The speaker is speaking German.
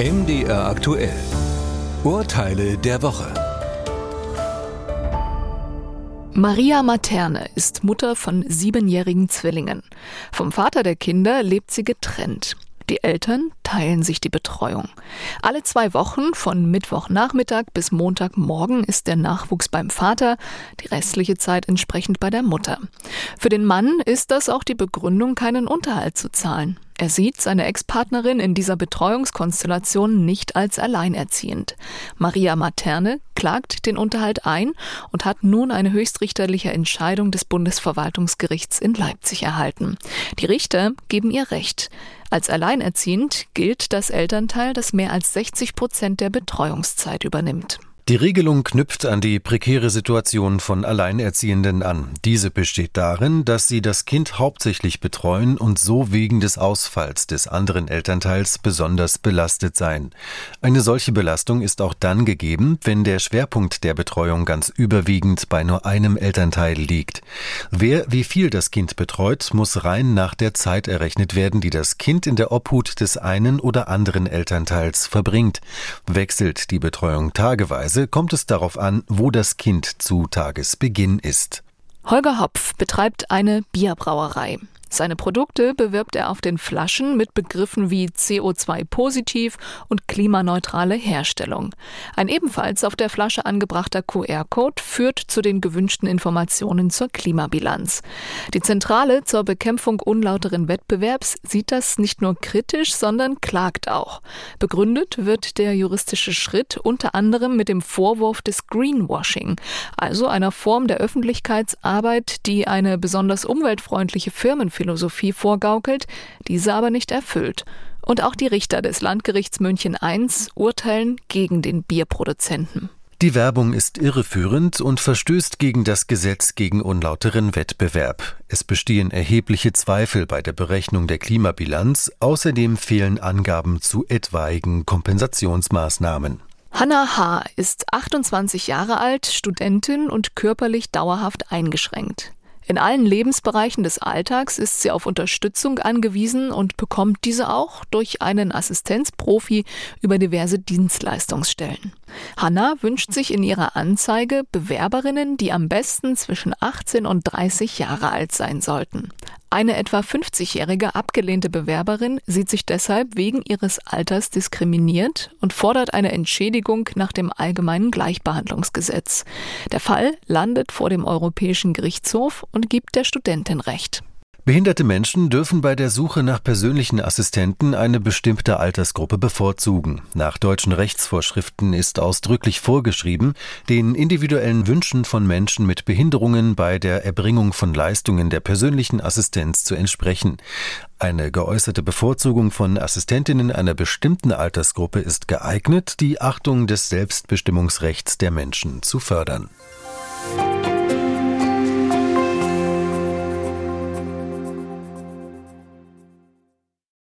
MDR aktuell. Urteile der Woche. Maria Materne ist Mutter von siebenjährigen Zwillingen. Vom Vater der Kinder lebt sie getrennt. Die Eltern teilen sich die Betreuung. Alle zwei Wochen von Mittwochnachmittag bis Montagmorgen ist der Nachwuchs beim Vater, die restliche Zeit entsprechend bei der Mutter. Für den Mann ist das auch die Begründung, keinen Unterhalt zu zahlen. Er sieht seine Ex-Partnerin in dieser Betreuungskonstellation nicht als alleinerziehend. Maria Materne klagt den Unterhalt ein und hat nun eine höchstrichterliche Entscheidung des Bundesverwaltungsgerichts in Leipzig erhalten. Die Richter geben ihr Recht. Als alleinerziehend gilt das Elternteil, das mehr als 60 Prozent der Betreuungszeit übernimmt. Die Regelung knüpft an die prekäre Situation von Alleinerziehenden an. Diese besteht darin, dass sie das Kind hauptsächlich betreuen und so wegen des Ausfalls des anderen Elternteils besonders belastet seien. Eine solche Belastung ist auch dann gegeben, wenn der Schwerpunkt der Betreuung ganz überwiegend bei nur einem Elternteil liegt. Wer wie viel das Kind betreut, muss rein nach der Zeit errechnet werden, die das Kind in der Obhut des einen oder anderen Elternteils verbringt. Wechselt die Betreuung tageweise, Weise kommt es darauf an, wo das Kind zu Tagesbeginn ist. Holger Hopf betreibt eine Bierbrauerei. Seine Produkte bewirbt er auf den Flaschen mit Begriffen wie CO2-positiv und klimaneutrale Herstellung. Ein ebenfalls auf der Flasche angebrachter QR-Code führt zu den gewünschten Informationen zur Klimabilanz. Die Zentrale zur Bekämpfung unlauteren Wettbewerbs sieht das nicht nur kritisch, sondern klagt auch. Begründet wird der juristische Schritt unter anderem mit dem Vorwurf des Greenwashing, also einer Form der Öffentlichkeitsarbeit, die eine besonders umweltfreundliche Firmenführung Philosophie vorgaukelt, diese aber nicht erfüllt. Und auch die Richter des Landgerichts München I urteilen gegen den Bierproduzenten. Die Werbung ist irreführend und verstößt gegen das Gesetz gegen unlauteren Wettbewerb. Es bestehen erhebliche Zweifel bei der Berechnung der Klimabilanz, außerdem fehlen Angaben zu etwaigen Kompensationsmaßnahmen. Hanna H. ist 28 Jahre alt, Studentin und körperlich dauerhaft eingeschränkt. In allen Lebensbereichen des Alltags ist sie auf Unterstützung angewiesen und bekommt diese auch durch einen Assistenzprofi über diverse Dienstleistungsstellen. Hanna wünscht sich in ihrer Anzeige Bewerberinnen, die am besten zwischen 18 und 30 Jahre alt sein sollten. Eine etwa 50-jährige abgelehnte Bewerberin sieht sich deshalb wegen ihres Alters diskriminiert und fordert eine Entschädigung nach dem allgemeinen Gleichbehandlungsgesetz. Der Fall landet vor dem Europäischen Gerichtshof und gibt der Studentin Recht. Behinderte Menschen dürfen bei der Suche nach persönlichen Assistenten eine bestimmte Altersgruppe bevorzugen. Nach deutschen Rechtsvorschriften ist ausdrücklich vorgeschrieben, den individuellen Wünschen von Menschen mit Behinderungen bei der Erbringung von Leistungen der persönlichen Assistenz zu entsprechen. Eine geäußerte Bevorzugung von Assistentinnen einer bestimmten Altersgruppe ist geeignet, die Achtung des Selbstbestimmungsrechts der Menschen zu fördern.